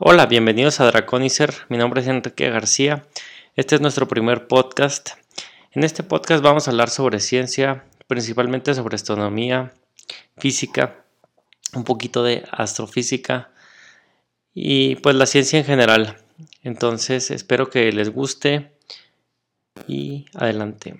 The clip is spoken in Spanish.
Hola, bienvenidos a Draconicer. Mi nombre es Enrique García. Este es nuestro primer podcast. En este podcast vamos a hablar sobre ciencia, principalmente sobre astronomía, física, un poquito de astrofísica y pues la ciencia en general. Entonces espero que les guste y adelante.